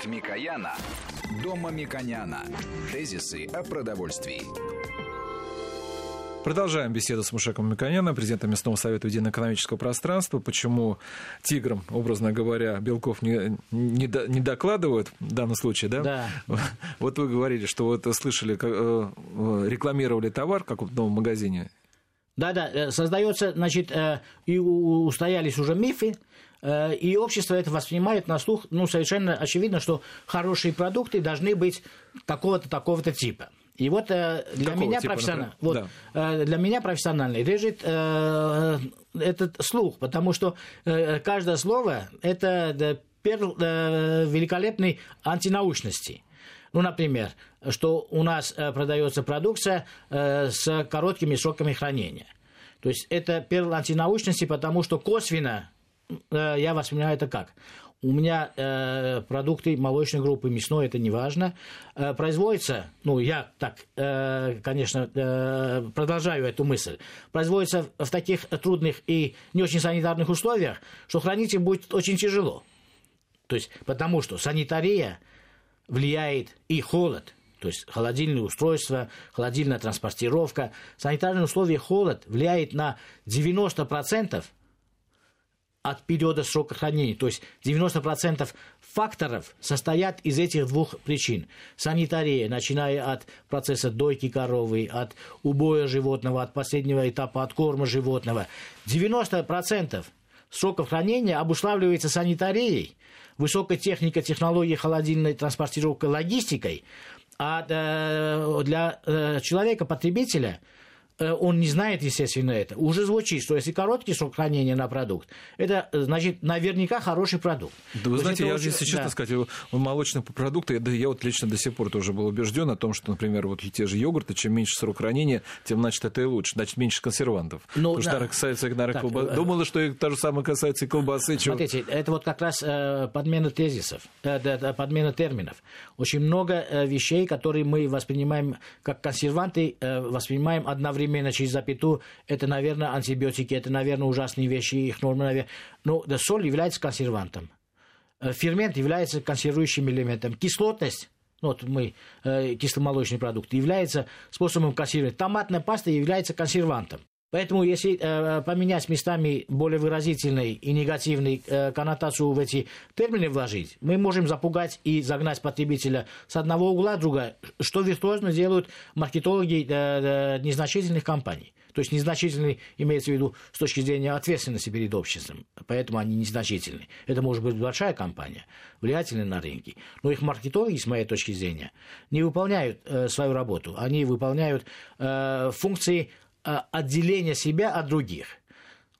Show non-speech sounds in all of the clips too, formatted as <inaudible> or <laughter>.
От Микояна до Мамиконяна. Тезисы о продовольствии. Продолжаем беседу с Мушеком Миконяном, президентом местного совета единоэкономического пространства. Почему тиграм, образно говоря, Белков не, не, до, не докладывают в данном случае, да? Да. Вот вы говорили, что вот слышали, э, рекламировали товар как в новом магазине. Да-да, э, создается, значит, э, и устоялись уже мифы, и общество это воспринимает на слух, ну, совершенно очевидно, что хорошие продукты должны быть такого-то, такого-то типа. И вот э, для, меня типа, профессионально, вот, да. э, для меня профессионально лежит э, этот слух, потому что э, каждое слово – это э, перл э, великолепной антинаучности. Ну, например, что у нас э, продается продукция э, с короткими сроками хранения. То есть это перл антинаучности, потому что косвенно э, я воспринимаю это как? у меня э, продукты молочной группы, мясной, это не важно, э, производится, ну, я так, э, конечно, э, продолжаю эту мысль, производится в таких трудных и не очень санитарных условиях, что хранить их будет очень тяжело. То есть, потому что санитария влияет и холод, то есть холодильное устройство, холодильная транспортировка. Санитарные условия холод влияет на 90% от периода срока хранения. То есть 90% факторов состоят из этих двух причин. Санитария, начиная от процесса дойки коровы, от убоя животного, от последнего этапа откорма животного. 90% сроков хранения обуславливается санитарией, высокой техникой, технологией холодильной транспортировкой, логистикой, а э, для э, человека, потребителя – Э, он не знает, естественно, это, уже звучит, что если короткий срок хранения на продукт, это, э, значит, наверняка хороший продукт. Да вы То знаете, я, очень... если честно да. сказать, молочные продукты, да, я вот лично до сих пор тоже был убежден о том, что, например, вот те же йогурты, чем меньше срок хранения, тем, значит, это и лучше, значит, меньше консервантов. Ну, Потому да. что, касается, наверное, так, колба... э... Думала, что и то же самое касается и колбасы. Смотрите, чего... это вот как раз э, подмена тезисов, э, подмена терминов. Очень много э, вещей, которые мы воспринимаем как консерванты, э, воспринимаем одновременно одновременно через запятую, это, наверное, антибиотики, это, наверное, ужасные вещи, их нормы, наверное. Но да, соль является консервантом. Э, фермент является консервирующим элементом. Кислотность ну, вот мы, э, кисломолочный продукт, является способом консервирования. Томатная паста является консервантом. Поэтому, если э, поменять местами более выразительной и негативной э, коннотацию в эти термины вложить, мы можем запугать и загнать потребителя с одного угла в другое, что виртуозно делают маркетологи э, э, незначительных компаний. То есть незначительный имеется в виду с точки зрения ответственности перед обществом, поэтому они незначительны. Это может быть большая компания, влиятельная на рынке, но их маркетологи, с моей точки зрения, не выполняют э, свою работу, они выполняют э, функции а, отделения себя от других.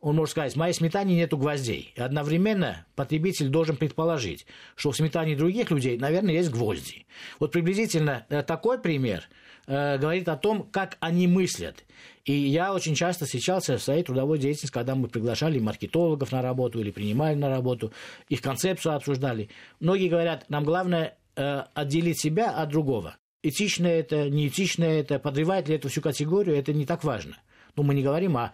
Он может сказать, в моей сметане нету гвоздей. И одновременно потребитель должен предположить, что в сметане других людей, наверное, есть гвозди. Вот приблизительно э, такой пример э, говорит о том, как они мыслят. И я очень часто встречался в своей трудовой деятельности, когда мы приглашали маркетологов на работу или принимали на работу, их концепцию обсуждали. Многие говорят, нам главное э, отделить себя от другого этично это, неэтично это, подрывает ли это всю категорию, это не так важно. Но мы не говорим о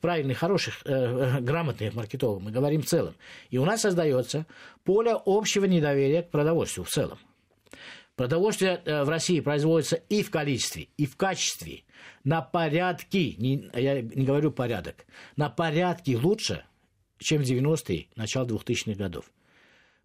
правильных, хороших, э, э, грамотных маркетологах, мы говорим в целом. И у нас создается поле общего недоверия к продовольствию в целом. Продовольствие э, в России производится и в количестве, и в качестве, на порядки, не, я не говорю порядок, на порядки лучше, чем в 90-е, начало 2000-х годов.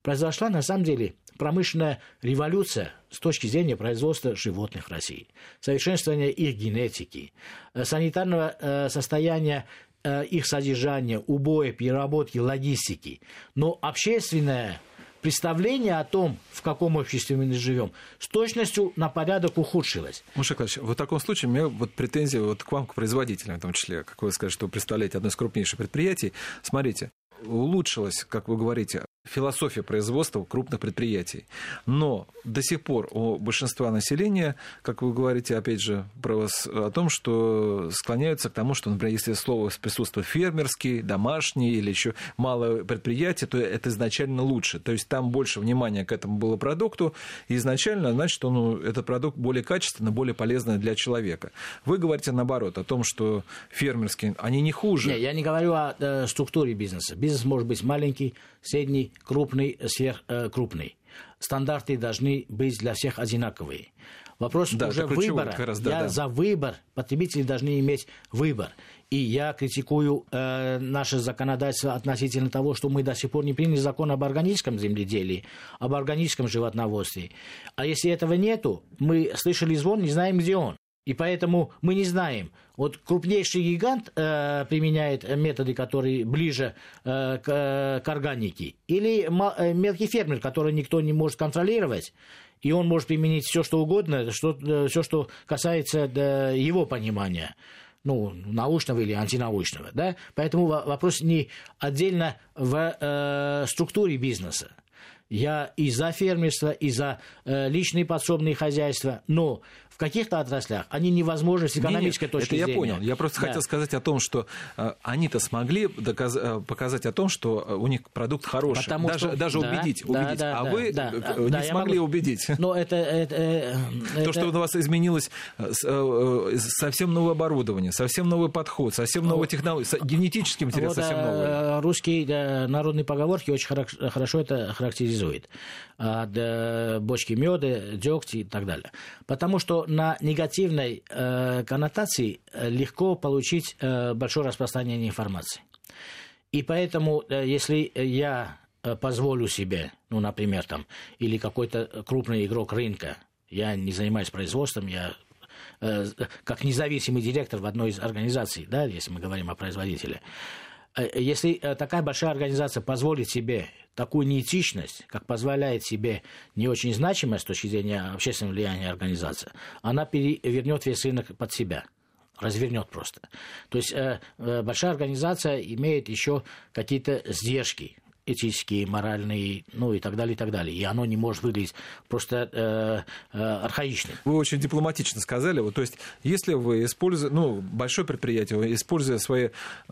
Произошла, на самом деле, промышленная революция с точки зрения производства животных в России, совершенствования их генетики, э, санитарного э, состояния э, их содержания, убоя, переработки, логистики. Но общественное представление о том, в каком обществе мы живем, с точностью на порядок ухудшилось. Муша Клавич, в таком случае у меня вот претензии вот к вам, к производителям в том числе, как вы скажете, что вы представляете одно из крупнейших предприятий. Смотрите, улучшилось, как вы говорите, философия производства крупных предприятий. Но до сих пор у большинства населения, как вы говорите, опять же, про вас, о том, что склоняются к тому, что, например, если слово присутствует фермерский, домашний или еще малое предприятие, то это изначально лучше. То есть там больше внимания к этому было продукту, и изначально, значит, он, ну, этот продукт более качественный, более полезный для человека. Вы говорите наоборот, о том, что фермерские, они не хуже. Не, я не говорю о э, структуре бизнеса. Бизнес может быть маленький, средний, крупный, сверхкрупный. Стандарты должны быть для всех одинаковые. Вопрос да, уже выбора. Как раз, да, я да. за выбор. Потребители должны иметь выбор. И я критикую э, наше законодательство относительно того, что мы до сих пор не приняли закон об органическом земледелии, об органическом животноводстве. А если этого нету, мы слышали звон, не знаем, где он. И поэтому мы не знаем. Вот крупнейший гигант э, применяет методы, которые ближе э, к, к органике, или э, мелкий фермер, который никто не может контролировать, и он может применить все, что угодно, что, э, все, что касается да, его понимания ну, научного или антинаучного. Да? Поэтому вопрос не отдельно в э, структуре бизнеса. Я и за фермерство, и за э, личные подсобные хозяйства, но в каких-то отраслях они невозможны с экономической Нет, точки это зрения. я понял. Я просто да. хотел сказать о том, что э, они-то смогли доказ... э, показать о том, что у них продукт хороший. Потому даже что... даже да, убедить. да, убедить. Да, а да, вы да, э, да, не смогли могу... убедить. Но это, это, То, это... что у вас изменилось совсем новое оборудование, совсем новый подход, совсем новая технология, генетический материал вот, совсем новый. Русские да, народные поговорки очень хорошо это характеризуют. От бочки меда, дегтя и так далее. Потому что на негативной э, коннотации легко получить э, большое распространение информации. И поэтому, э, если я э, позволю себе, ну, например, там, или какой-то крупный игрок рынка, я не занимаюсь производством, я э, как независимый директор в одной из организаций, да, если мы говорим о производителе, э, если такая большая организация позволит себе такую неэтичность, как позволяет себе не очень значимая с точки зрения общественного влияния организация, она перевернет весь рынок под себя развернет просто. То есть э, э, большая организация имеет еще какие-то сдержки этические, моральные, ну и так далее, и так далее. И оно не может выглядеть просто э, э, архаичным. Вы очень дипломатично сказали. Вот, то есть, если вы используете, ну, большое предприятие, используя свои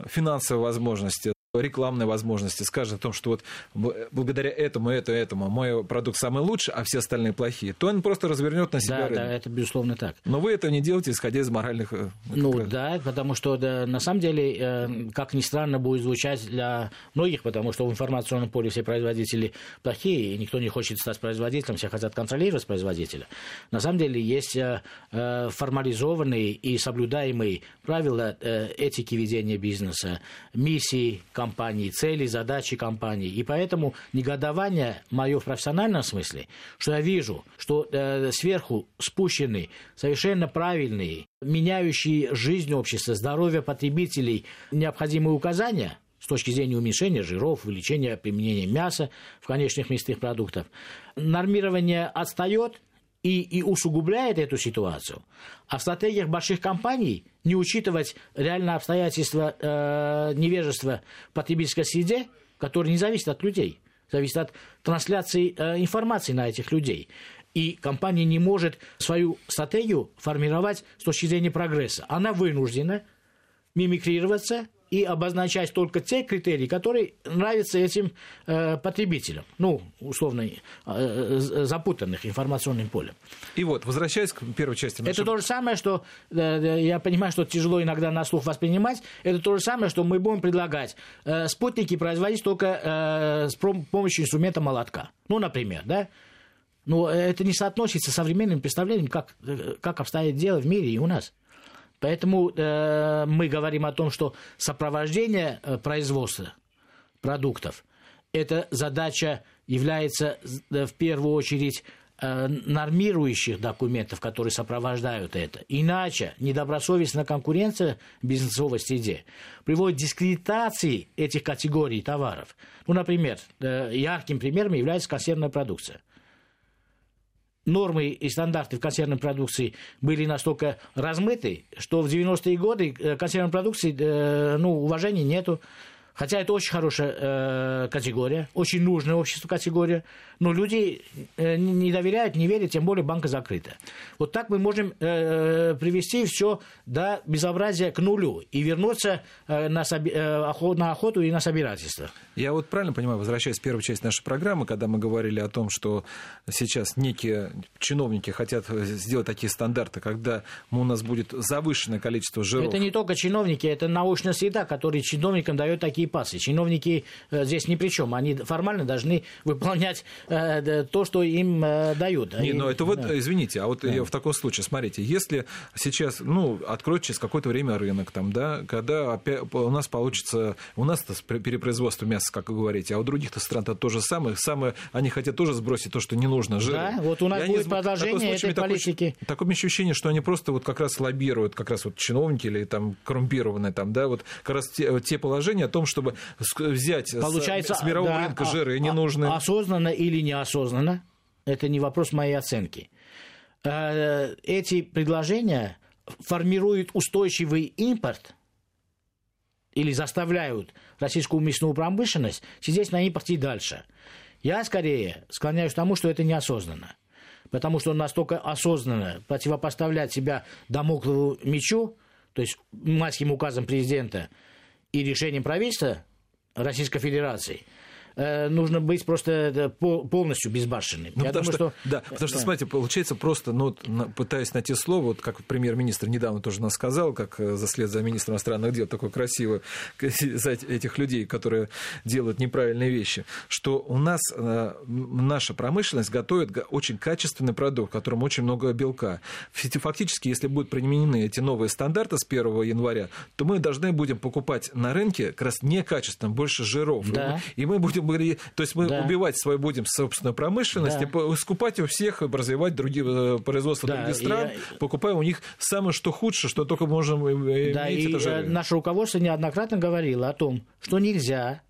финансовые возможности, рекламной возможности, скажет о том, что вот благодаря этому, это, этому мой продукт самый лучший, а все остальные плохие, то он просто развернет на себя да, рынок. Да, это безусловно так. Но вы это не делаете, исходя из моральных... э, Ну как... да, потому что да, на самом деле, э, как ни странно будет звучать для многих, потому что в информационном поле все производители плохие, и никто не хочет стать производителем, все хотят контролировать производителя. На самом деле есть э, формализованные и соблюдаемые правила этики ведения бизнеса, миссии, компании, цели, задачи компании. И поэтому негодование мое в профессиональном смысле, что я вижу, что э, сверху спущены совершенно правильные, меняющие жизнь общества, здоровье потребителей необходимые указания – с точки зрения уменьшения жиров, увеличения применения мяса в конечных мясных продуктах. Нормирование отстает, и, и усугубляет эту ситуацию. А в стратегиях больших компаний не учитывать реальные обстоятельства э, невежества потребительской среде, которое не зависит от людей, зависит от трансляции э, информации на этих людей. И компания не может свою стратегию формировать с точки зрения прогресса. Она вынуждена мимикрироваться и обозначать только те критерии, которые нравятся этим э, потребителям, ну, условно, э, запутанных информационным полем. И вот, возвращаясь к первой части. Нашего... Это то же самое, что, э, я понимаю, что тяжело иногда на слух воспринимать, это то же самое, что мы будем предлагать э, спутники производить только э, с помощью инструмента молотка. Ну, например, да? Но это не соотносится с современным представлением, как, как обстоит дело в мире и у нас. Поэтому э, мы говорим о том, что сопровождение э, производства продуктов эта задача является э, в первую очередь э, нормирующих документов, которые сопровождают это. Иначе недобросовестная конкуренция бизнесовой среде приводит к дискредитации этих категорий товаров. Ну, например, э, ярким примером является консервная продукция нормы и стандарты в консервной продукции были настолько размыты, что в 90-е годы консервной продукции ну, уважения нету. Хотя это очень хорошая э, категория, очень нужная обществу категория, но люди э, не доверяют, не верят, тем более банка закрыта. Вот так мы можем э, привести все до безобразия к нулю и вернуться э, на, соби- э, охот, на охоту и на собирательство. Я вот правильно понимаю, возвращаясь к первой части нашей программы, когда мы говорили о том, что сейчас некие чиновники хотят сделать такие стандарты, когда у нас будет завышенное количество жиров. Это не только чиновники, это научная среда, которая чиновникам дает такие и пасы. Чиновники э, здесь ни при чем. Они формально должны выполнять э, то, что им э, дают. Не, но это вот, да. извините, а вот да. в таком случае, смотрите, если сейчас, ну, откроют через какое-то время рынок, там, да, когда у нас получится, у нас перепроизводство мяса, как вы говорите, а у других-то стран это то же самое, самое, они хотят тоже сбросить то, что не нужно, жир. Да, вот у нас будет продолжение этой политики. Такое ощущение, что они просто вот как раз лоббируют, как раз вот чиновники или там коррумпированные там, да, вот как раз те, те положения о том, чтобы взять Получается, с, с мирового да, рынка жиры а, ненужные. Осознанно или неосознанно, это не вопрос моей оценки. Э, эти предложения формируют устойчивый импорт или заставляют российскую мясную промышленность сидеть на импорте дальше. Я скорее склоняюсь к тому, что это неосознанно потому что настолько осознанно противопоставлять себя домоклову мечу, то есть майским указом президента и решением правительства Российской Федерации – Э, нужно быть просто полностью безбашенным. Ну, Я потому думаю, что, Да, потому что, смотрите, получается просто, ну, пытаясь найти слово, вот как премьер-министр недавно тоже нас сказал, как э, за след за министром иностранных дел, такой красивый, <laughs> за этих людей, которые делают неправильные вещи, что у нас э, наша промышленность готовит очень качественный продукт, в котором очень много белка. Фактически, если будут применены эти новые стандарты с 1 января, то мы должны будем покупать на рынке как раз некачественно, больше жиров. Да. И мы будем будем, то есть мы да. убивать свою будем собственную промышленность, да. скупать у всех, развивать другие э, производства да. других стран, и... покупая у них самое что худшее, что только можем да, иметь. И это э, наше руководство неоднократно говорило о том, что нельзя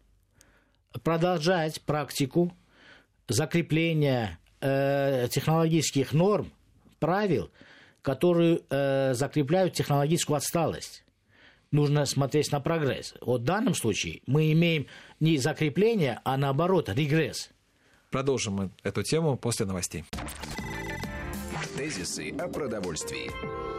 продолжать практику закрепления э, технологических норм, правил, которые э, закрепляют технологическую отсталость нужно смотреть на прогресс. Вот в данном случае мы имеем не закрепление, а наоборот регресс. Продолжим мы эту тему после новостей. Тезисы о продовольствии.